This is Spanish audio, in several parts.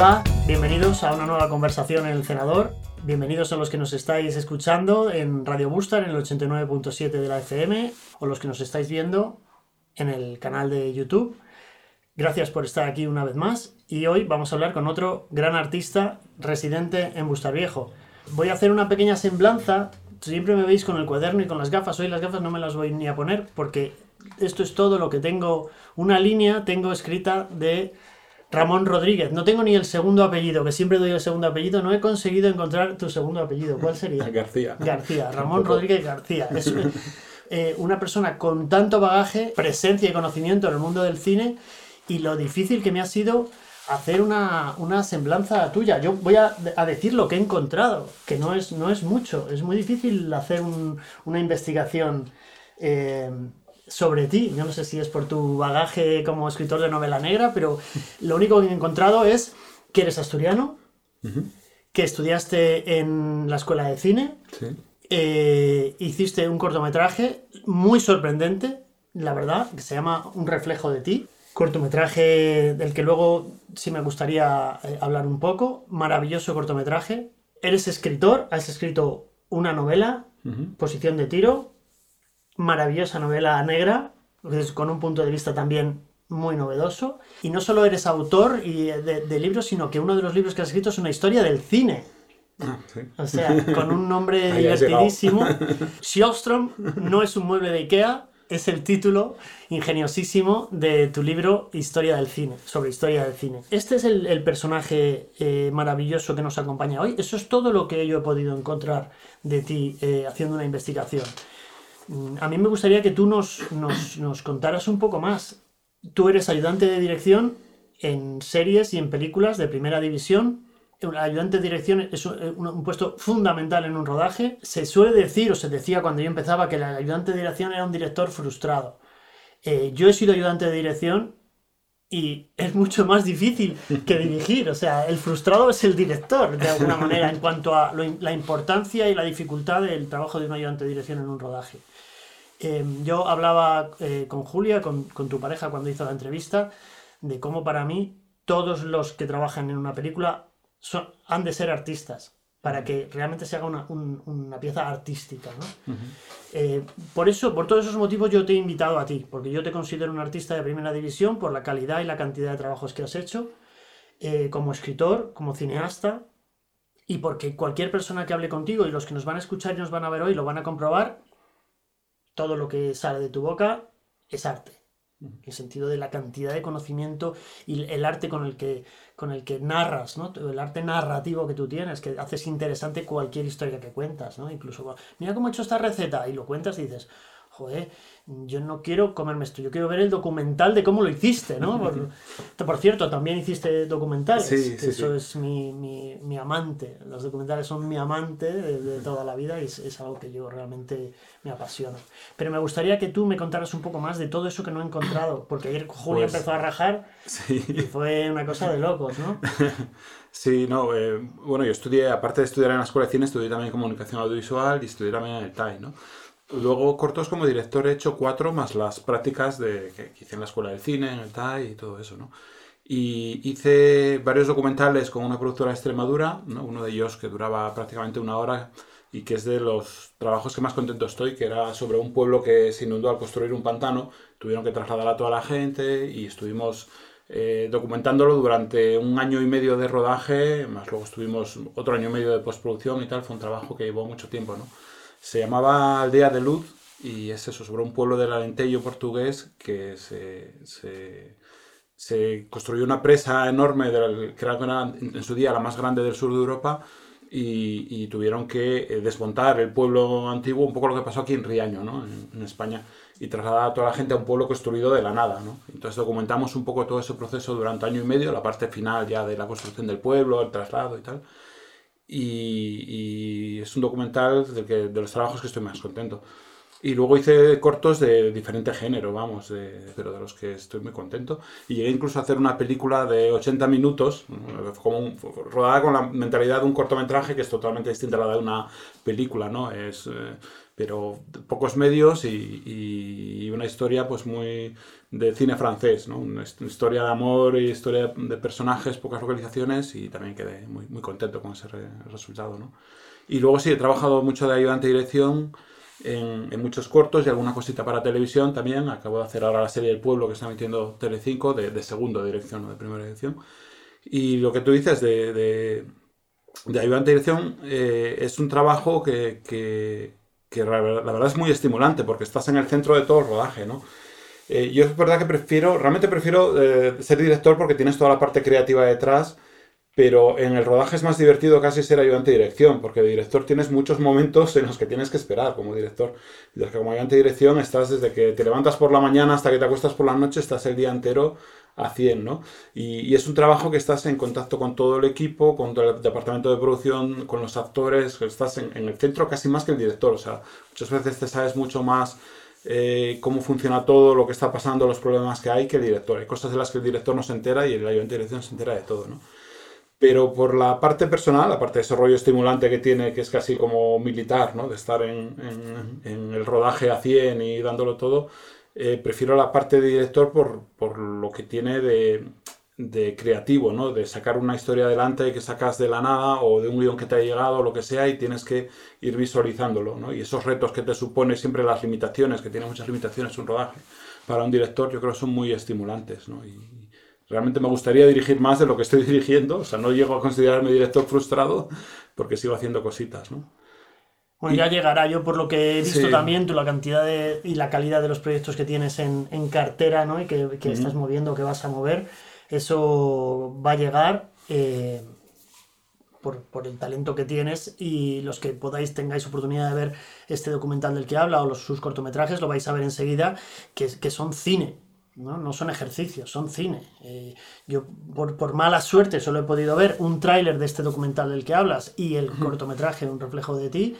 Hola, bienvenidos a una nueva conversación en el Cenador. Bienvenidos a los que nos estáis escuchando en Radio Bustar en el 89.7 de la FM o los que nos estáis viendo en el canal de YouTube. Gracias por estar aquí una vez más y hoy vamos a hablar con otro gran artista residente en Bustar Viejo. Voy a hacer una pequeña semblanza. Siempre me veis con el cuaderno y con las gafas. Hoy las gafas no me las voy ni a poner porque esto es todo lo que tengo. Una línea tengo escrita de Ramón Rodríguez. No tengo ni el segundo apellido, que siempre doy el segundo apellido. No he conseguido encontrar tu segundo apellido. ¿Cuál sería? García. García. Ramón Rodríguez García. Es eh, una persona con tanto bagaje, presencia y conocimiento en el mundo del cine y lo difícil que me ha sido hacer una, una semblanza tuya. Yo voy a, a, decir lo que he encontrado, que no es, no es mucho. Es muy difícil hacer un, una investigación eh, sobre ti. Yo no sé si es por tu bagaje como escritor de novela negra, pero lo único que he encontrado es que eres asturiano, uh -huh. que estudiaste en la escuela de cine, Sí. eh, hiciste un cortometraje muy sorprendente, la verdad, que se llama Un reflejo de ti. Cortometraje del que luego sí me gustaría eh, hablar un poco. Maravilloso cortometraje. Eres escritor, has escrito una novela, Uh -huh. Posición de tiro, maravillosa novela negra, con un punto de vista también muy novedoso. Y no solo eres autor y de, de, libros, sino que uno de los libros que has escrito es una historia del cine. Ah, sí. O sea, con un nombre divertidísimo. Sjostrom no es un mueble de Ikea, es el título ingeniosísimo de tu libro Historia del cine, sobre historia del cine. Este es el, el personaje eh, maravilloso que nos acompaña hoy. Eso es todo lo que yo he podido encontrar de ti eh, haciendo una investigación. A mí me gustaría que tú nos, nos, nos contaras un poco más. Tú eres ayudante de dirección en series y en películas de primera división. Un ayudante de dirección es un, un, puesto fundamental en un rodaje. Se suele decir, o se decía cuando yo empezaba, que el ayudante de dirección era un director frustrado. Eh, yo he sido ayudante de dirección y es mucho más difícil que dirigir. O sea, el frustrado es el director, de alguna manera, en cuanto a la importancia y la dificultad del trabajo de un ayudante de dirección en un rodaje. Eh, yo hablaba eh, con Julia, con, con, tu pareja, cuando hizo la entrevista, de cómo para mí todos los que trabajan en una película son, han de ser artistas para que realmente se haga una, un, una pieza artística. ¿no? Uh -huh. eh, por eso, por todos esos motivos, yo te he invitado a ti, porque yo te considero un artista de primera división por la calidad y la cantidad de trabajos que has hecho, eh, como escritor, como cineasta, y porque cualquier persona que hable contigo y los que nos van a escuchar y nos van a ver hoy lo van a comprobar, todo lo que sale de tu boca es arte. En el sentido de la cantidad de conocimiento y el arte con el que, con el que narras, ¿no? el arte narrativo que tú tienes, que haces interesante cualquier historia que cuentas. ¿no? Incluso, mira cómo he hecho esta receta y lo cuentas y dices, joder, yo no quiero comerme esto, yo quiero ver el documental de cómo lo hiciste, ¿no? Por, por cierto, también hiciste documentales, sí, sí, eso sí. es mi, mi, mi, amante, los documentales son mi amante de, de toda la vida y es, es, algo que yo realmente me apasiona. Pero me gustaría que tú me contaras un poco más de todo eso que no he encontrado, porque ayer Julia pues, empezó a rajar y fue una cosa de locos, ¿no? Sí, no, eh, bueno, yo estudié, aparte de estudiar en la escuela de cine, estudié también comunicación audiovisual y estudié también en el TAI, ¿no? Luego cortos como director he hecho cuatro más las prácticas de, que hice en la escuela de cine, en el TAI y todo eso, ¿no? Y hice varios documentales con una productora de Extremadura, ¿no? uno de ellos que duraba prácticamente una hora y que es de los trabajos que más contento estoy, que era sobre un pueblo que se inundó al construir un pantano, tuvieron que trasladar a toda la gente y estuvimos eh, documentándolo durante un año y medio de rodaje, más luego estuvimos otro año y medio de postproducción y tal, fue un trabajo que llevó mucho tiempo, ¿no? Se llamaba Aldea de Luz y es eso, sobre un pueblo del Alentejo portugués que se, se, construyó una presa enorme, que era en su día la más grande del sur de Europa, y, y, tuvieron que eh, desmontar el pueblo antiguo, un poco lo que pasó aquí en Riaño, ¿no? en, en, España, y trasladar a toda la gente a un pueblo construido de la nada. ¿no? Entonces documentamos un poco todo ese proceso durante año y medio, la parte final ya de la construcción del pueblo, el traslado y tal. Y, y, es un documental que, de los trabajos que estoy más contento. Y luego hice cortos de diferente género, vamos, pero de los que estoy muy contento. Y llegué incluso a hacer una película de 80 minutos, como rodada con la mentalidad de un cortometraje que es totalmente distinta a la de una película, ¿no? Es, eh, pero pocos medios y, una historia pues muy de cine francés, ¿no? Una historia de amor y historia de personajes, pocas localizaciones y también quedé muy, muy contento con ese resultado, ¿no? Y luego sí, he trabajado mucho de ayudante de dirección en, muchos cortos y alguna cosita para televisión también. Acabo de hacer ahora la serie El Pueblo que está emitiendo Telecinco de, de segundo dirección, no de primera dirección. Y lo que tú dices de, de, de ayudante de dirección eh, es un trabajo que, que, que, la verdad es muy estimulante porque estás en el centro de todo el rodaje, ¿no? Eh, yo es verdad que prefiero, realmente prefiero eh, ser director porque tienes toda la parte creativa detrás pero en el rodaje es más divertido casi ser ayudante de dirección, porque de director tienes muchos momentos en los que tienes que esperar como director. Desde que como ayudante de dirección estás desde que te levantas por la mañana hasta que te acuestas por la noche, estás el día entero a 100, ¿no? Y, es un trabajo que estás en contacto con todo el equipo, con todo el departamento de producción, con los actores, estás en, el centro casi más que el director, o sea, muchas veces te sabes mucho más eh, cómo funciona todo, lo que está pasando, los problemas que hay que el director. Hay cosas de las que el director no se entera y el ayudante de dirección se entera de todo, ¿no? Pero por la parte personal, la parte de ese rollo estimulante que tiene, que es casi como militar, ¿no? de estar en, en, el rodaje a 100 y dándolo todo, eh, prefiero la parte de director por, por lo que tiene de, de, creativo, ¿no? de sacar una historia adelante que sacas de la nada o de un guion que te ha llegado o lo que sea y tienes que ir visualizándolo. ¿no? Y esos retos que te supone siempre las limitaciones, que tiene muchas limitaciones un rodaje, para un director yo creo que son muy estimulantes. ¿no? Y, Realmente me gustaría dirigir más de lo que estoy dirigiendo, o sea, no llego a considerarme director frustrado porque sigo haciendo cositas, ¿no? Bueno, ya llegará. Yo, por lo que he visto también, tú la cantidad de, y la calidad de los proyectos que tienes en, cartera, ¿no? Y que, estás moviendo, que vas a mover, eso va a llegar eh, por, el talento que tienes y los que podáis, tengáis oportunidad de ver este documental del que habla o los, sus cortometrajes, lo vais a ver enseguida, que, que son cine. ¿No? son ejercicios, son cine. Eh, yo, por, mala suerte, solo he podido ver un tráiler de este documental del que hablas y el cortometraje Un reflejo de ti.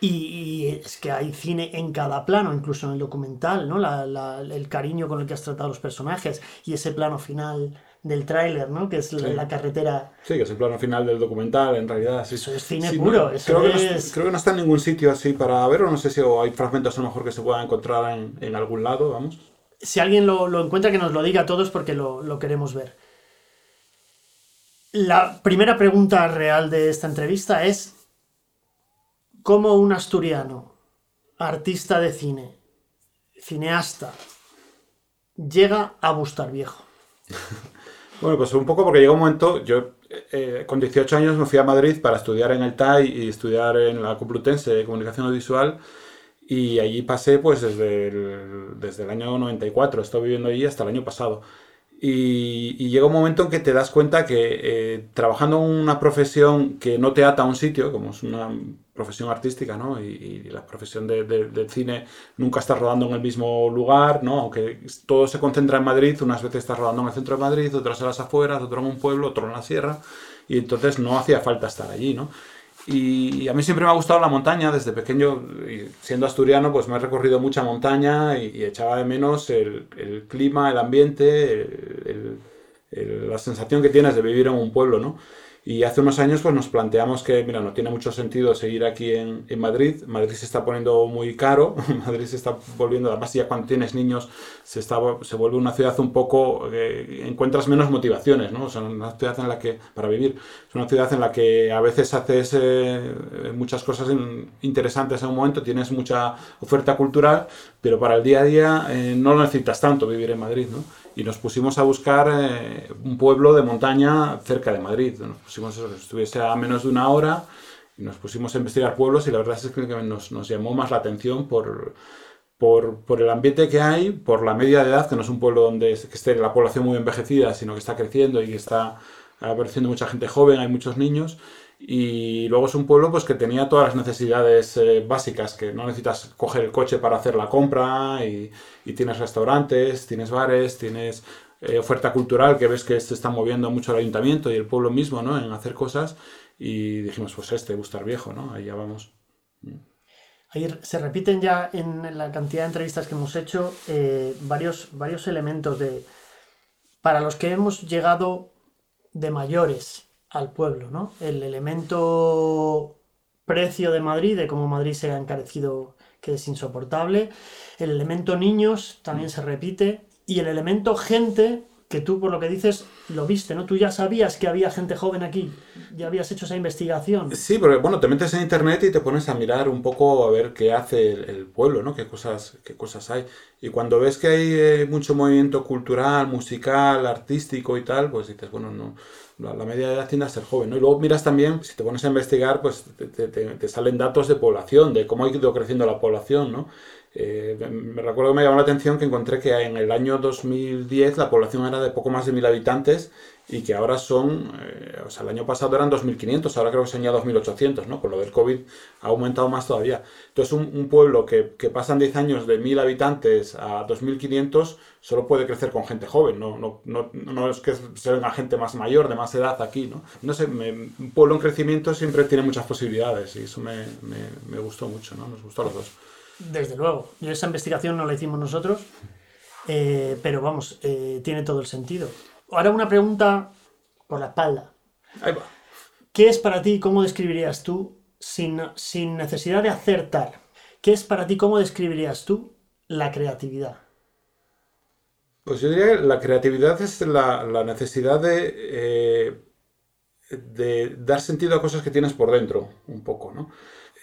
Y, es que hay cine en cada plano, incluso en el documental, ¿no? el cariño con el que has tratado a los personajes y ese plano final del tráiler, ¿no? Que es la, carretera. Sí, que es el plano final del documental, en realidad. Sí. Eso es cine puro. creo, que no, está en ningún sitio así para verlo. No sé si hay fragmentos a lo mejor que se puedan encontrar en, en algún lado, vamos si alguien lo, encuentra, que nos lo diga a todos porque lo, queremos ver. La primera pregunta real de esta entrevista es, ¿cómo un asturiano, artista de cine, cineasta, llega a Bustar Viejo? Bueno, pues un poco porque llegó un momento, yo eh, con 18 años me fui a Madrid para estudiar en el TAI y estudiar en la Complutense de Comunicación Audiovisual y allí pasé pues desde el, desde el año 94, he estado viviendo allí hasta el año pasado. Y, llega un momento en que te das cuenta que eh, trabajando en una profesión que no te ata a un sitio, como es una profesión artística, ¿no? Y, la profesión de, del cine nunca estás rodando en el mismo lugar, ¿no? Aunque todo se concentra en Madrid, unas veces estás rodando en el centro de Madrid, otras en las afueras, otro en un pueblo, otro en la sierra, y entonces no hacía falta estar allí, ¿no? Y a mí siempre me ha gustado la montaña, desde pequeño, siendo asturiano, pues me he recorrido mucha montaña y, echaba de menos el, el, clima, el ambiente, la sensación que tienes de vivir en un pueblo, ¿no? Y hace unos años pues nos planteamos que, mira, no tiene mucho sentido seguir aquí en, Madrid. Madrid se está poniendo muy caro, Madrid se está volviendo, además ya cuando tienes niños se, está, se vuelve una ciudad un poco, eh, encuentras menos motivaciones, ¿no? O sea, una ciudad en la que, para vivir, es una ciudad en la que a veces haces eh, muchas cosas interesantes en un momento, tienes mucha oferta cultural, pero para el día a día eh, no lo necesitas tanto vivir en Madrid, ¿no? Y nos pusimos a buscar eh, un pueblo de montaña cerca de Madrid. Nos pusimos que estuviese a menos de una hora y nos pusimos a investigar pueblos y la verdad es que nos, llamó más la atención por, por, el ambiente que hay, por la media de edad, que no es un pueblo donde esté la población muy envejecida, sino que está creciendo y está apareciendo mucha gente joven, hay muchos niños y luego es un pueblo pues, que tenía todas las necesidades eh, básicas, que no necesitas coger el coche para hacer la compra, y, tienes restaurantes, tienes bares, tienes eh, oferta cultural, que ves que se está moviendo mucho el ayuntamiento y el pueblo mismo ¿no? en hacer cosas. Y dijimos, pues este, Bustar Viejo, ¿no? Ahí ya vamos. Ahí se repiten ya en la cantidad de entrevistas que hemos hecho eh, varios, varios elementos de, para los que hemos llegado de mayores al pueblo, ¿no? El elemento precio de Madrid, de cómo Madrid se ha encarecido, que es insoportable. El elemento niños también se repite. Y el elemento gente, que tú por lo que dices lo viste, ¿no? Tú ya sabías que había gente joven aquí, ya habías hecho esa investigación. Sí, porque bueno, te metes en internet y te pones a mirar un poco a ver qué hace el, pueblo, ¿no? Qué cosas, qué cosas hay. Y cuando ves que hay eh, mucho movimiento cultural, musical, artístico y tal, pues dices, bueno, no, la, media de edad tiende a joven, ¿no? Y luego miras también, si te pones a investigar, pues te, te salen datos de población, de cómo ha ido creciendo la población, ¿no? Eh, me recuerdo que me llamó la atención que encontré que en el año 2010 la población era de poco más de mil habitantes y que ahora son, eh, o sea, el año pasado eran 2.500, ahora creo que son ya 2.800, ¿no? Con lo del COVID ha aumentado más todavía. Entonces, un, pueblo que, que, pasan 10 años de 1.000 habitantes a 2.500 solo puede crecer con gente joven, no, no, no, no es que sea una gente más mayor, de más edad aquí, ¿no? No sé, un pueblo en crecimiento siempre tiene muchas posibilidades y eso me, me, me gustó mucho, ¿no? Nos gustó a los dos. Desde luego. Yo esa investigación no la hicimos nosotros, eh, pero vamos, eh, tiene todo el sentido. Ahora una pregunta por la espalda. Ahí va. ¿Qué es para ti, cómo describirías tú, sin, sin necesidad de acertar, qué es para ti, cómo describirías tú la creatividad? Pues yo diría que la creatividad es la, necesidad de, eh, de dar sentido a cosas que tienes por dentro, un poco, ¿no?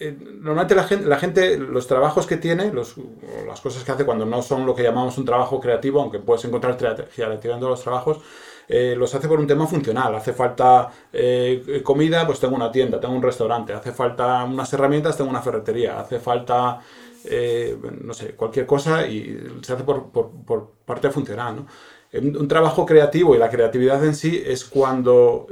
Eh, normalmente la gente, los trabajos que tiene, las cosas que hace cuando no son lo que llamamos un trabajo creativo, aunque puedes encontrar creatividad los trabajos, eh, los hace por un tema funcional. Hace falta eh, comida, pues tengo una tienda, tengo un restaurante. Hace falta unas herramientas, tengo una ferretería. Hace falta, no sé, cualquier cosa y se hace por, parte funcional. un, trabajo creativo y la creatividad en sí es cuando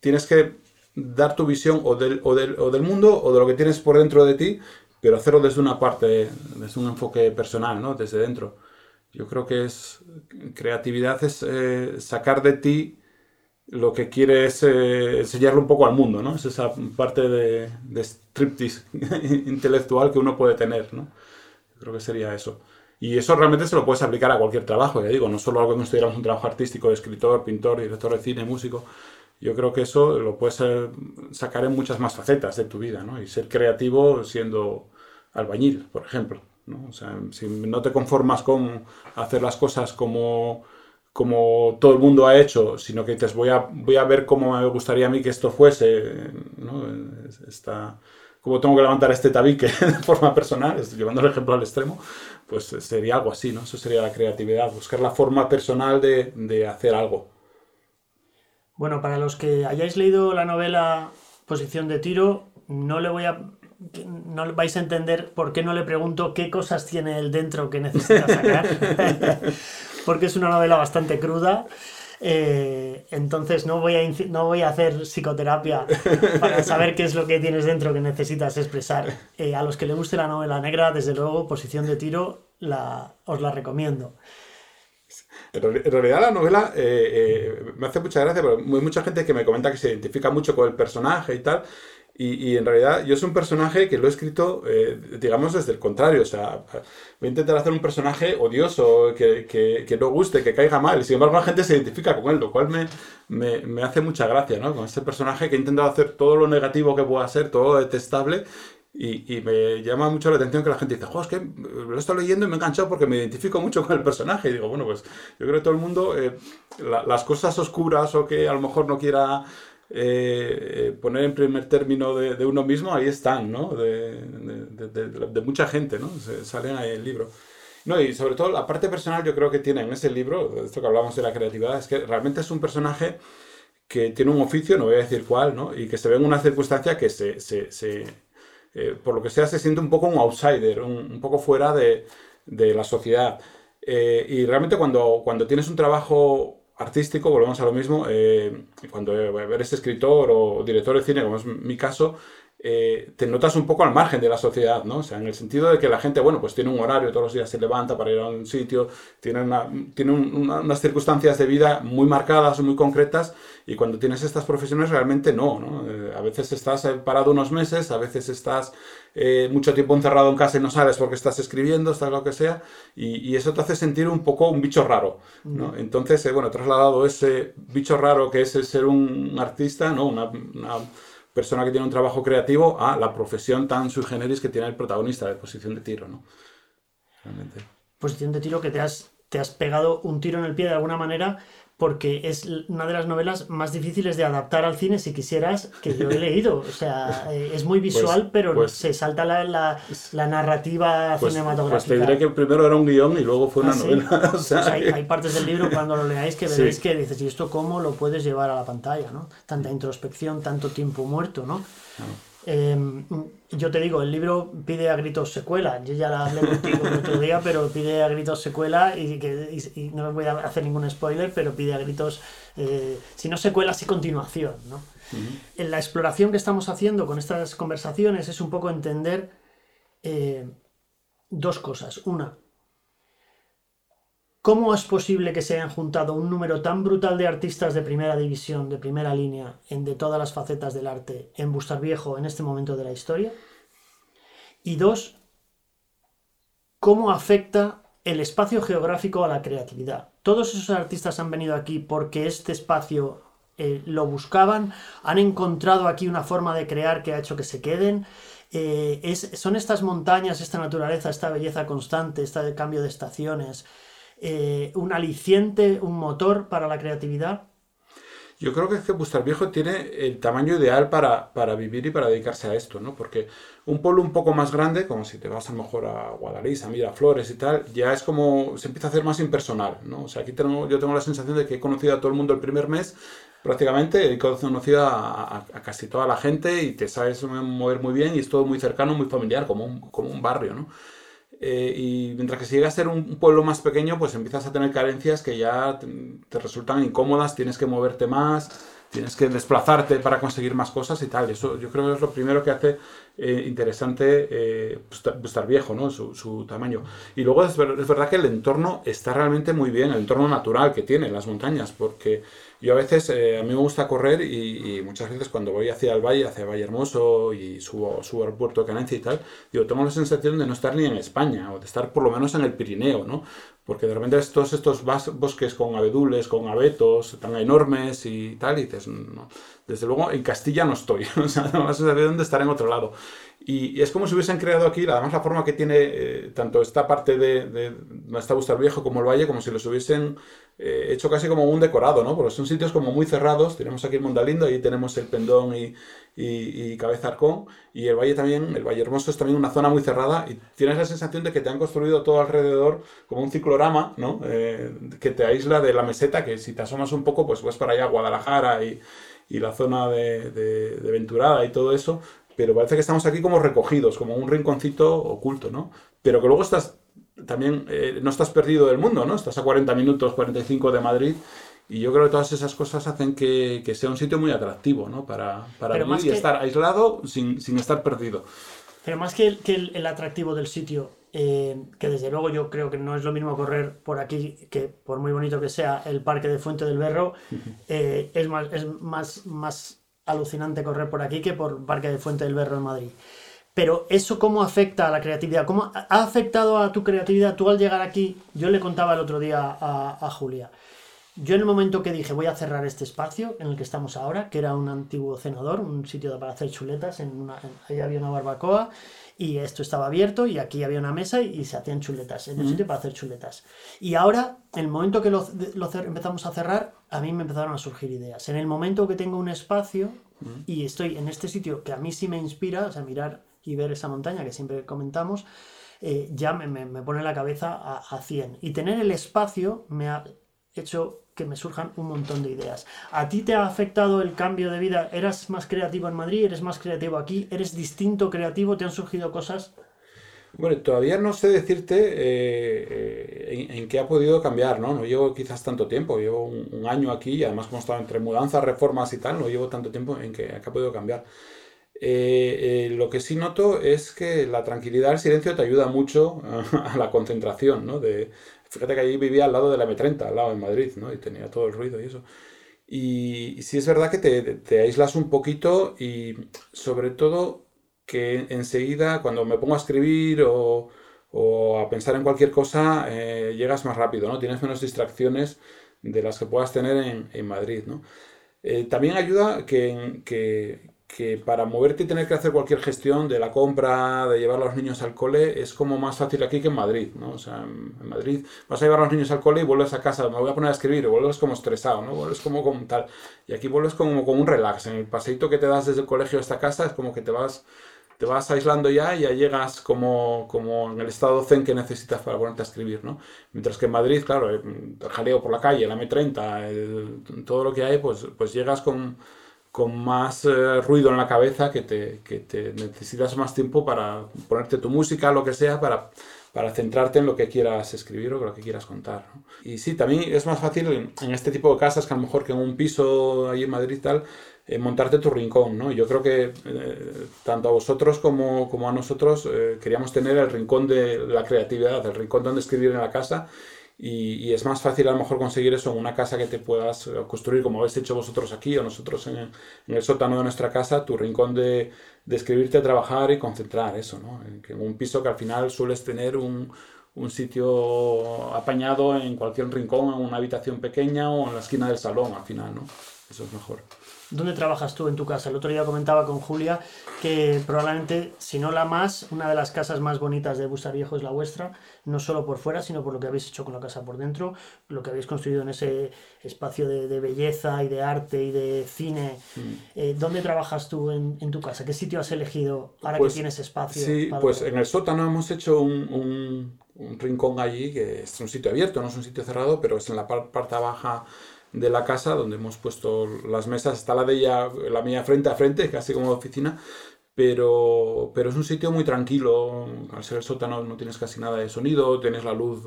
tienes que dar tu visión o del, o, del, o del, mundo o de lo que tienes por dentro de ti, pero hacerlo desde una parte, desde un enfoque personal, ¿no? Desde dentro. Yo creo que es creatividad es eh, sacar de ti lo que quieres eh, enseñarlo un poco al mundo, ¿no? Es esa parte de, de striptease intelectual que uno puede tener, ¿no? creo que sería eso. Y eso realmente se lo puedes aplicar a cualquier trabajo, ya digo, no solo algo que estuviéramos un trabajo artístico de escritor, pintor, director de cine, músico, yo creo que eso lo puedes eh, sacar en muchas más facetas de tu vida, ¿no? Y ser creativo siendo albañil, por ejemplo, ¿no? O sea, si no te conformas con hacer las cosas como, como todo el mundo ha hecho, sino que dices, voy a, voy a ver cómo me gustaría a mí que esto fuese, ¿no? Está, cómo tengo que levantar este tabique de forma personal, llevando el ejemplo al extremo, pues sería algo así, ¿no? Eso sería la creatividad, buscar la forma personal de, de hacer algo. Bueno, para los que hayáis leído la novela Posición de Tiro, no le voy a. No vais a entender por qué no le pregunto qué cosas tiene él dentro que necesita sacar. Porque es una novela bastante cruda. Eh, entonces no voy, a, no voy a hacer psicoterapia para saber qué es lo que tienes dentro que necesitas expresar. Eh, a los que le guste la novela negra, desde luego, Posición de Tiro, la, os la recomiendo. En realidad la novela eh, eh, me hace mucha gracia, pero hay mucha gente que me comenta que se identifica mucho con el personaje y tal. Y, en realidad yo soy un personaje que lo he escrito, eh, digamos, desde el contrario. O sea, voy a intentar hacer un personaje odioso, que, que, que, no guste, que caiga mal. Y sin embargo la gente se identifica con él, lo cual me, me, me hace mucha gracia, ¿no? Con este personaje que he intentado hacer todo lo negativo que pueda ser, todo lo detestable, y, me llama mucho la atención que la gente dice, jo, es que lo he estado leyendo y me he enganchado porque me identifico mucho con el personaje. Y digo, bueno, pues yo creo que todo el mundo, eh, las cosas oscuras o que a lo mejor no quiera eh, eh, poner en primer término de, uno mismo, ahí están, ¿no? De, de, mucha gente, ¿no? Se, salen ahí el libro. No, y sobre todo la parte personal yo creo que tiene en ese libro, esto que hablamos de la creatividad, es que realmente es un personaje que tiene un oficio, no voy a decir cuál, ¿no? Y que se ve en una circunstancia que se, se, se eh, por lo que sea, se siente un poco un outsider, un, poco fuera de, la sociedad. Eh, y realmente cuando, cuando tienes un trabajo artístico, volvemos a lo mismo, eh, cuando eres escritor o director de cine, como es mi caso, eh, te notas un poco al margen de la sociedad, ¿no? O sea, en el sentido de que la gente, bueno, pues tiene un horario, todos los días se levanta para ir a un sitio, tiene, una, tiene unas circunstancias de vida muy marcadas, muy concretas, y cuando tienes estas profesiones realmente no, ¿no? Eh, a veces estás parado unos meses, a veces estás eh, mucho tiempo encerrado en casa y no sales porque estás escribiendo, estás lo que sea, y, eso te hace sentir un poco un bicho raro, ¿no? Entonces, bueno, he trasladado ese bicho raro que es el ser un artista, ¿no? una persona que tiene un trabajo creativo a la profesión tan sui generis que tiene el protagonista de posición de tiro, ¿no? Posición de tiro que te has, te has pegado un tiro en el pie de alguna manera porque es una de las novelas más difíciles de adaptar al cine si quisieras que yo he leído. O sea, eh, es muy pues, visual, pero pues se salta la, la, narrativa pues, cinematográfica. Pues te diré que primero era un guion y luego fue una ah, novela. o sea, hay, partes del libro cuando lo leáis que veréis que dices, ¿y esto cómo lo puedes llevar a la pantalla? ¿no? Tanta introspección, tanto tiempo muerto, ¿no? Em, yo te digo, el libro pide a gritos secuela. Yo ya la hablé contigo el otro día, pero pide a gritos secuela y, que, y, no voy a hacer ningún spoiler, pero pide a gritos, eh, si no secuela, sí continuación. ¿no? En la exploración que estamos haciendo con estas conversaciones es un poco entender eh, dos cosas. Una, ¿Cómo es posible que se hayan juntado un número tan brutal de artistas de primera división, de primera línea, de todas las facetas del arte en Bustar Viejo en este momento de la historia? Y dos, ¿cómo afecta el espacio geográfico a la creatividad? Todos esos artistas han venido aquí porque este espacio eh, lo buscaban, han encontrado aquí una forma de crear que ha hecho que se queden. Eh, son estas montañas, esta naturaleza, esta belleza constante, este cambio de estaciones, eh, un aliciente, un motor para la creatividad? Yo creo que es que Bustar Viejo tiene el tamaño ideal para, vivir y para dedicarse a esto, ¿no? Porque un pueblo un poco más grande, como si te vas a lo mejor a Guadalís, a Miraflores y tal, ya es como, se empieza a hacer más impersonal, ¿no? O sea, aquí tengo, yo tengo la sensación de que he conocido a todo el mundo el primer mes, prácticamente, he conocido a, a, casi toda la gente y te sabes mover muy bien y es todo muy cercano, muy familiar, como un, como un barrio, ¿no? Eh, y mientras que si llega a ser un pueblo más pequeño, pues empiezas a tener carencias que ya te, resultan incómodas, tienes que moverte más, tienes que desplazarte para conseguir más cosas y tal. Eso yo creo que es lo primero que hace eh, interesante eh, estar viejo, ¿no? Su, su, tamaño. Y luego es, es, verdad que el entorno está realmente muy bien, el entorno natural que tiene las montañas, porque yo a veces, eh, a mí me gusta correr y, muchas veces cuando voy hacia el valle, hacia Valle Hermoso y subo, subo al puerto de Canencia y tal, digo, tengo la sensación de no estar ni en España o de estar por lo menos en el Pirineo, ¿no? Porque de repente todos estos bosques con abedules, con abetos tan enormes y tal, y dices, desde luego en Castilla no estoy, o sea, tengo la de estar en otro lado. Y, es como si hubiesen creado aquí, además la forma que tiene eh, tanto esta parte de, de donde está Bustar Viejo como el valle, como si los hubiesen eh, hecho casi como un decorado, ¿no? Porque son sitios como muy cerrados. Tenemos aquí el Mondalindo, ahí tenemos el Pendón y, y, Cabeza Arcón. Y el Valle también, el Valle Hermoso es también una zona muy cerrada y tienes la sensación de que te han construido todo alrededor como un ciclorama, ¿no? Eh, que te aísla de la meseta, que si te asomas un poco, pues vas para allá, Guadalajara y, y la zona de, de Venturada y todo eso. Pero parece que estamos aquí como recogidos, como un rinconcito oculto, ¿no? Pero que luego estás también eh, no estás perdido del mundo, ¿no? Estás a 40 minutos, 45 de Madrid. Y yo creo que todas esas cosas hacen que, sea un sitio muy atractivo, ¿no? Para, para vivir y estar aislado sin, estar perdido. Pero más que el, atractivo del sitio, eh, que desde luego yo creo que no es lo mismo correr por aquí, que por muy bonito que sea el parque de Fuente del Berro, eh, es, más, es más, más alucinante correr por aquí que por parque de Fuente del Berro en Madrid. Pero eso cómo afecta a la creatividad, cómo ha afectado a tu creatividad tú al llegar aquí. Yo le contaba el otro día a, Julia. Yo en el momento que dije voy a cerrar este espacio en el que estamos ahora, que era un antiguo cenador, un sitio para hacer chuletas, en una, ahí había una barbacoa y esto estaba abierto y aquí había una mesa y, se hacían chuletas, en un sitio para hacer chuletas. Y ahora, en el momento que lo, empezamos a cerrar, a mí me empezaron a surgir ideas. En el momento que tengo un espacio y estoy en este sitio que a mí sí me inspira, o sea, mirar y ver esa montaña que siempre comentamos, eh, ya me, me, pone la cabeza a, a 100. Y tener el espacio me ha hecho que me surjan un montón de ideas. ¿A ti te ha afectado el cambio de vida? ¿Eras más creativo en Madrid? ¿Eres más creativo aquí? ¿Eres distinto creativo? ¿Te han surgido cosas? Bueno, todavía no sé decirte eh, en, qué ha podido cambiar, ¿no? No llevo quizás tanto tiempo, llevo un, año aquí y además como estado entre mudanzas, reformas y tal, no llevo tanto tiempo en que, ha podido cambiar. Eh, eh, lo que sí noto es que la tranquilidad, el silencio te ayuda mucho a, la concentración, ¿no? De, fíjate que allí vivía al lado de la M30, al lado en Madrid, ¿no? Y tenía todo el ruido y eso. Y, sí es verdad que te, te, aíslas un poquito y sobre todo que enseguida cuando me pongo a escribir o, o a pensar en cualquier cosa, eh, llegas más rápido, ¿no? Tienes menos distracciones de las que puedas tener en, en Madrid, ¿no? también ayuda que, que, que para moverte y tener que hacer cualquier gestión de la compra, de llevar a los niños al cole, es como más fácil aquí que en Madrid, ¿no? O sea, en Madrid vas a llevar a los niños al cole y vuelves a casa, me voy a poner a escribir, vuelves como estresado, ¿no? Vuelves como, como tal. Y aquí vuelves como, como un relax. En el paseito que te das desde el colegio hasta casa es como que te vas te vas aislando ya y ya llegas como, como en el estado zen que necesitas para ponerte a escribir, ¿no? Mientras que en Madrid, claro, el jaleo por la calle, la M30, todo lo que hay, pues, pues llegas con con más eh, ruido en la cabeza que te, que te, necesitas más tiempo para ponerte tu música, lo que sea, para, para centrarte en lo que quieras escribir o lo que quieras contar. Y sí, también es más fácil en, este tipo de casas que a lo mejor que en un piso ahí en Madrid tal, eh, montarte tu rincón, ¿no? Yo creo que eh, tanto a vosotros como, como a nosotros queríamos tener el rincón de la creatividad, el rincón donde escribir en la casa y, es más fácil a lo mejor conseguir eso en una casa que te puedas eh, construir como habéis hecho vosotros aquí o nosotros en, el sótano de nuestra casa, tu rincón de, de escribirte, trabajar y concentrar eso, ¿no? En, en un piso que al final sueles tener un, un sitio apañado en cualquier rincón, en una habitación pequeña o en la esquina del salón al final, ¿no? Eso es mejor. ¿Dónde trabajas tú en tu casa? El otro día comentaba con Julia que probablemente, si no la más, una de las casas más bonitas de Busta Viejo es la vuestra, no solo por fuera, sino por lo que habéis hecho con la casa por dentro, lo que habéis construido en ese espacio de, belleza y de arte y de cine. Mm. Eh, ¿Dónde trabajas tú en, tu casa? ¿Qué sitio has elegido ahora pues, que tienes espacio? Sí, pues en el sótano hemos hecho un, un, rincón allí, que es un sitio abierto, no es un sitio cerrado, pero es en la parte baja de la casa donde hemos puesto las mesas. Está la de ella, la mía frente a frente, casi como oficina, pero, pero es un sitio muy tranquilo. Al ser el sótano no tienes casi nada de sonido, tienes la luz,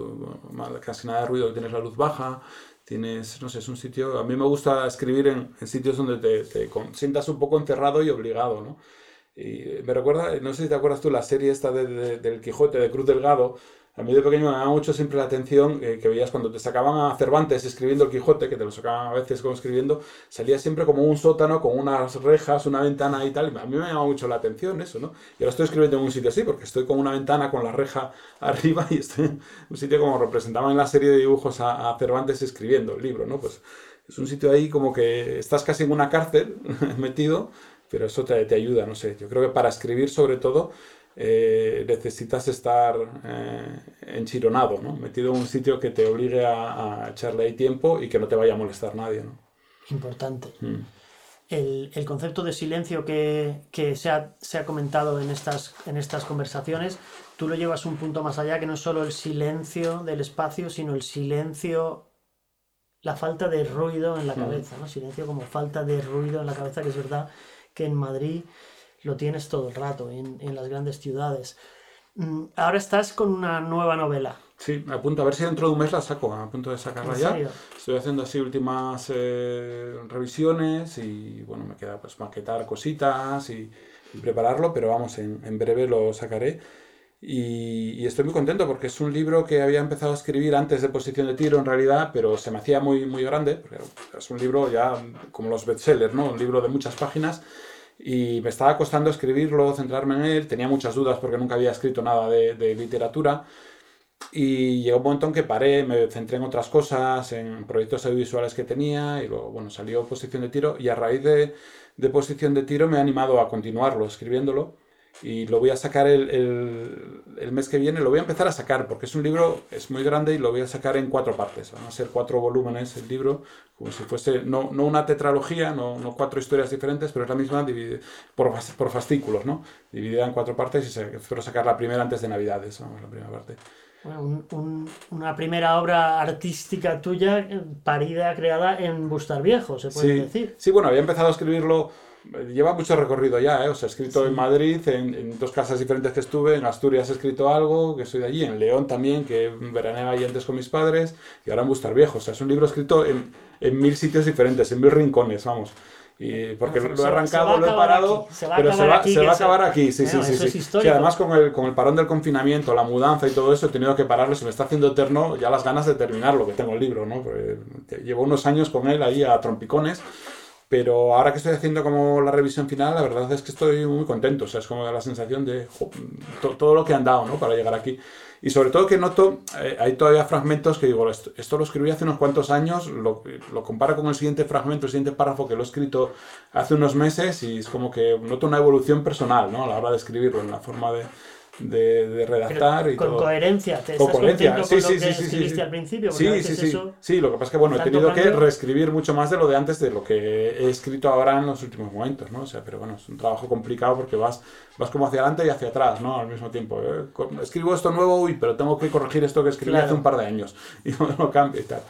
casi nada de ruido, tienes la luz baja. Tienes, no sé, es un sitio. A mí me gusta escribir en, sitios donde te, sientas un poco encerrado y obligado, ¿no? Y me recuerda, no sé si te acuerdas tú, la serie esta de, del Quijote de Cruz Delgado, a mí de pequeño me llamaba mucho siempre la atención eh, que veías cuando te sacaban a Cervantes escribiendo el Quijote, que te lo sacaban a veces como escribiendo, salía siempre como un sótano con unas rejas, una ventana y tal. A mí me llamaba mucho la atención eso, ¿no? Y ahora estoy escribiendo en un sitio así, porque estoy con una ventana con la reja arriba y estoy en un sitio como representaban en la serie de dibujos a, Cervantes escribiendo el libro, ¿no? Pues es un sitio ahí como que estás casi en una cárcel metido, pero eso te, te ayuda, no sé. Yo creo que para escribir sobre todo eh, necesitas estar eh, enchironado, ¿no? metido en un sitio que te obligue a, echarle ahí tiempo y que no te vaya a molestar nadie. ¿no? Importante. Mm. El, el, concepto de silencio que, que se, ha, se, ha, comentado en estas, en estas conversaciones, tú lo llevas un punto más allá, que no es solo el silencio del espacio, sino el silencio, la falta de ruido en la mm. cabeza, ¿no? Silencio como falta de ruido en la cabeza, que es verdad que en Madrid lo tienes todo el rato en, en las grandes ciudades. Mm, ahora estás con una nueva novela. Sí, a punto, a ver si dentro de un mes la saco, a punto de sacarla ya. Estoy haciendo así últimas eh, revisiones y bueno, me queda pues maquetar cositas y, prepararlo, pero vamos, en, en breve lo sacaré. Y, y, estoy muy contento porque es un libro que había empezado a escribir antes de Posición de Tiro en realidad, pero se me hacía muy, muy grande. Es un libro ya como los bestsellers, ¿no? Un libro de muchas páginas y me estaba costando escribirlo, centrarme en él, tenía muchas dudas porque nunca había escrito nada de, literatura. Y llegó un momento en que paré, me centré en otras cosas, en proyectos audiovisuales que tenía y luego, bueno, salió Posición de Tiro y a raíz de, de Posición de Tiro me he animado a continuarlo escribiéndolo y lo voy a sacar el, el, mes que viene, lo voy a empezar a sacar porque es un libro, es muy grande y lo voy a sacar en cuatro partes, van a ser cuatro volúmenes el libro, como si fuese, no, no una tetralogía, no, no, cuatro historias diferentes, pero es la misma por, por fascículos, ¿no? Dividida en cuatro partes y se, espero sacar la primera antes de Navidades, vamos, la primera parte. Bueno, una primera obra artística tuya eh, parida, creada en Bustar Viejo, se puede decir. Sí, bueno, había empezado a escribirlo lleva mucho recorrido ya, ¿eh? O sea, he escrito en Madrid, en, dos casas diferentes que estuve, en Asturias he escrito algo, que soy de allí, en León también, que veraneaba allí antes con mis padres, y ahora en Bustar Viejo. O sea, es un libro escrito en, en mil sitios diferentes, en mil rincones, vamos. Y porque lo he arrancado, lo he parado, aquí, se pero se va, aquí, se que va a acabar aquí, sí, Bueno, sí, sí. es sí. Sí, además con el, con el parón del confinamiento, la mudanza y todo eso, he tenido que pararlo, se me está haciendo eterno ya las ganas de terminarlo, que tengo el libro, ¿no? Porque llevo unos años con él ahí a trompicones, pero ahora que estoy haciendo como la revisión final, la verdad es que estoy muy contento, o sea, es como la sensación de jo, to- todo lo que han dado, ¿no? Para llegar aquí. Y sobre todo que noto, eh, hay todavía fragmentos que digo, esto, esto lo escribí hace unos cuantos años, lo, lo comparo con el siguiente fragmento, el siguiente párrafo que lo he escrito hace unos meses y es como que noto una evolución personal, ¿no? A la hora de escribirlo, en la forma de, de, de Pero redactar y con todo. coherencia. ¿Te Con estás coherencia, sí, con sí, lo sí, que sí, sí, escribiste sí. al principio? Sí, sí, sí. eso... Sí, lo que pasa es que bueno, he tenido que cambio. reescribir mucho más de lo de antes de lo que he escrito ahora en los últimos momentos, ¿no? O sea, pero bueno, es un trabajo complicado porque vas, vas como hacia adelante y hacia atrás, ¿no? Al mismo tiempo. eh, Escribo esto nuevo, uy, pero tengo que corregir esto que escribí Claro. hace un par de años y no lo cambio y tal.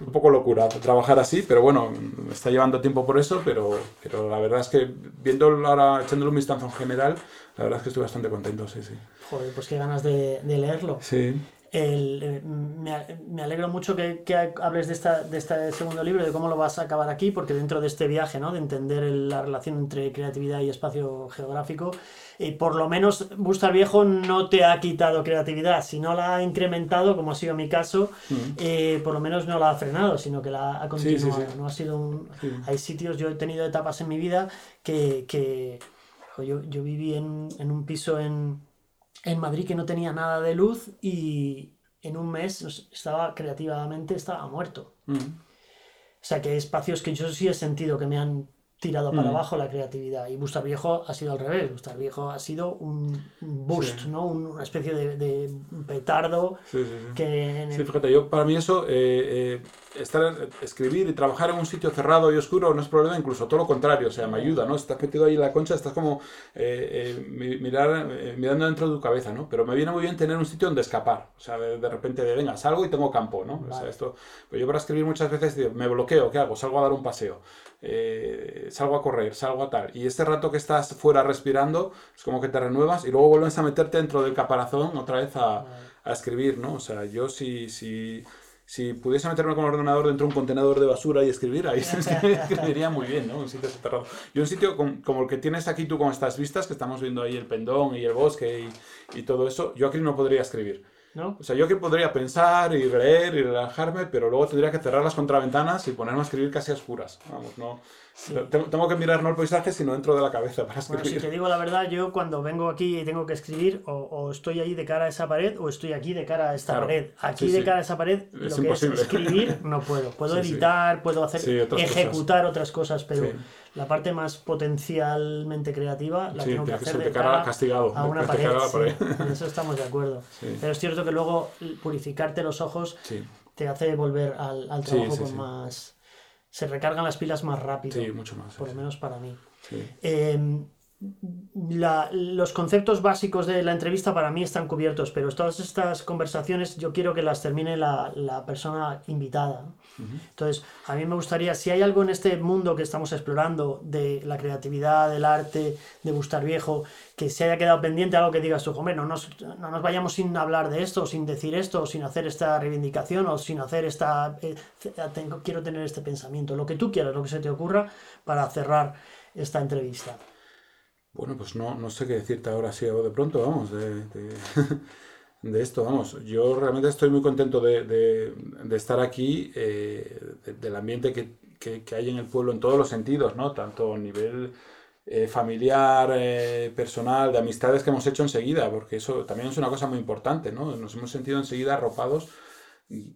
Un poco locura trabajar así, pero bueno, me está llevando tiempo por eso, pero, pero la verdad es que viendo ahora, echándole un vistazo en general, la verdad es que estoy bastante contento, sí, sí. Joder, pues qué ganas de, de leerlo. Sí, El, eh, me, me alegro mucho que, que hables de, esta, de este segundo libro, de cómo lo vas a acabar aquí, porque dentro de este viaje, ¿no? de entender el- la relación entre creatividad y espacio geográfico, eh, por lo menos Bustar Viejo no te ha quitado creatividad, si no la ha incrementado, como ha sido mi caso, eh, por lo menos no la ha frenado, sino que la ha Mm. Sí, sí, continuado. sí. No ha sido un... Hay sitios, yo he tenido etapas en mi vida que... que yo, yo viví en, en un piso en, en Madrid que no tenía nada de luz y en un mes estaba creativamente estaba muerto. Mm. O sea que hay espacios que yo sí he sentido que me han tirado para Mm. abajo la creatividad y Bustar Viejo ha sido al revés. Bustar Viejo ha sido un boost, Sí. ¿no? Un- una especie de, de petardo sí, sí, que en el- Sí, fíjate, yo para mí eso, eh, eh, estar, escribir y trabajar en un sitio cerrado y oscuro no es problema, incluso todo lo contrario, o sea, me ayuda, ¿no? Estás metido ahí en la concha, estás como eh, eh, mi- mirar, eh, mirando dentro de tu cabeza, ¿no? Pero me viene muy bien tener un sitio donde escapar, o sea, de, de repente de, venga, salgo y tengo campo, ¿no? O sea, Vale. esto, pues yo para escribir muchas veces digo, me bloqueo, ¿qué hago? Salgo a dar un paseo, eh, salgo a correr, salgo a tal, y este rato que estás fuera respirando, es como que te renuevas y luego vuelves a meterte dentro del caparazón otra vez a, a escribir, ¿no? O sea, yo si, si, si pudiese meterme con el ordenador dentro de un contenedor de basura y escribir, ahí escribiría muy bien, ¿no? Un sitio cerrado. Y un sitio com- como el que tienes aquí tú con estas vistas, que estamos viendo ahí el pendón y el bosque y todo eso, yo aquí no podría escribir. ¿No? O sea, yo aquí podría pensar y leer y relajarme, pero luego tendría que cerrar las contraventanas y ponerme a escribir casi a oscuras. Vamos, no. Tengo, tengo que mirar no el paisaje, sino dentro de la cabeza para Bueno, escribir. si te digo la verdad, yo cuando vengo aquí y tengo que escribir, o, o estoy ahí de cara a esa pared, o estoy aquí de cara a esta Claro. pared. Aquí Sí, de sí. cara a esa pared, Es lo que imposible. es escribir, no puedo. Puedo editar, puedo hacer, otras ejecutar otras cosas, pero. La parte más potencialmente creativa la Sí, tengo que hacer de cara cara castigado, a una pared. sí. pared. En eso estamos de acuerdo. Sí. Pero es cierto que luego purificarte los ojos te hace volver al, al trabajo con más... Se recargan las pilas más rápido, sí, mucho más. por lo menos para mí. Sí. Eh, la- los conceptos básicos de la entrevista para mí están cubiertos, pero todas estas conversaciones yo quiero que las termine la, la persona invitada. Entonces, a mí me gustaría, si hay algo en este mundo que estamos explorando de la creatividad, del arte, de Bustar Viejo, que se haya quedado pendiente, algo que digas tú, hombre, no nos, no nos vayamos sin hablar de esto, sin decir esto, sin hacer esta reivindicación, o sin hacer esta... eh, tengo- quiero tener este pensamiento, lo que tú quieras, lo que se te ocurra, para cerrar esta entrevista. Bueno, pues no, no sé qué decirte ahora así de pronto, vamos, de, de, esto, vamos. Yo realmente estoy muy contento de, de- estar aquí, eh, de- del ambiente que hay en el pueblo en todos los sentidos, ¿no? Tanto a nivel eh, familiar, eh, personal, de amistades que hemos hecho enseguida, porque eso también es una cosa muy importante, ¿no? Nos hemos sentido enseguida arropados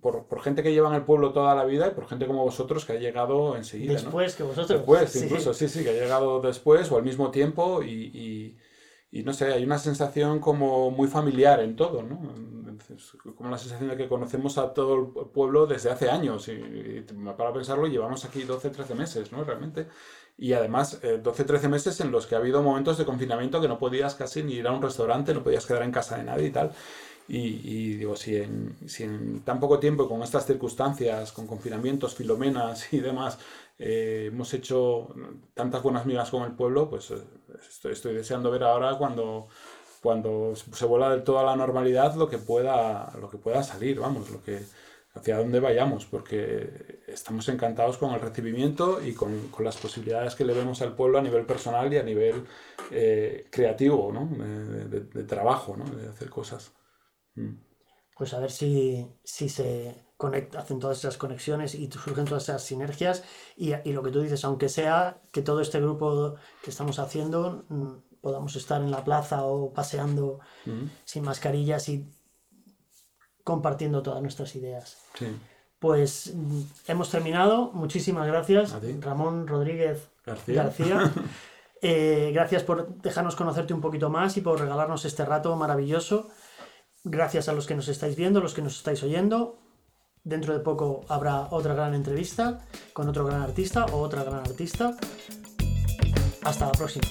por, por gente que lleva en el pueblo toda la vida y por gente como vosotros que ha llegado enseguida, ¿no? Después que vosotros. Después, Sí. incluso, sí, sí, que ha llegado después o al mismo tiempo y, y- y no sé, hay una sensación como muy familiar en todo, ¿no? Como la sensación de que conocemos a todo el pueblo desde hace años y, y para pensarlo llevamos aquí 12, 13 meses, ¿no? Realmente. Y además, eh, 12, 13 meses en los que ha habido momentos de confinamiento que no podías casi ni ir a un restaurante, no podías quedar en casa de nadie y tal. Y, y digo, si en, si en tan poco tiempo, con estas circunstancias, con confinamientos, filomenas y demás, eh, hemos hecho tantas buenas migas con el pueblo, pues eh, estoy, deseando ver ahora cuando, cuando se vuelva del todo a la normalidad lo que pueda, lo que pueda salir, vamos, lo que, hacia dónde vayamos, porque estamos encantados con el recibimiento y con, las posibilidades que le vemos al pueblo a nivel personal y a nivel eh, creativo, ¿no? de, trabajo, ¿no? de hacer cosas. Mm. Pues a ver si, si se conecta, hacen todas esas conexiones y surgen todas esas sinergias y, y, lo que tú dices, aunque sea que todo este grupo que estamos haciendo mm, podamos estar en la plaza o paseando mm. sin mascarillas y compartiendo todas nuestras ideas. Pues hemos terminado. Muchísimas gracias, Ramón Rodríguez García. Eh, gracias por dejarnos conocerte un poquito más y por regalarnos este rato maravilloso. Gracias a los que nos estáis viendo, los que nos estáis oyendo. Dentro de poco habrá otra gran entrevista con otro gran artista o otra gran artista. Hasta la próxima.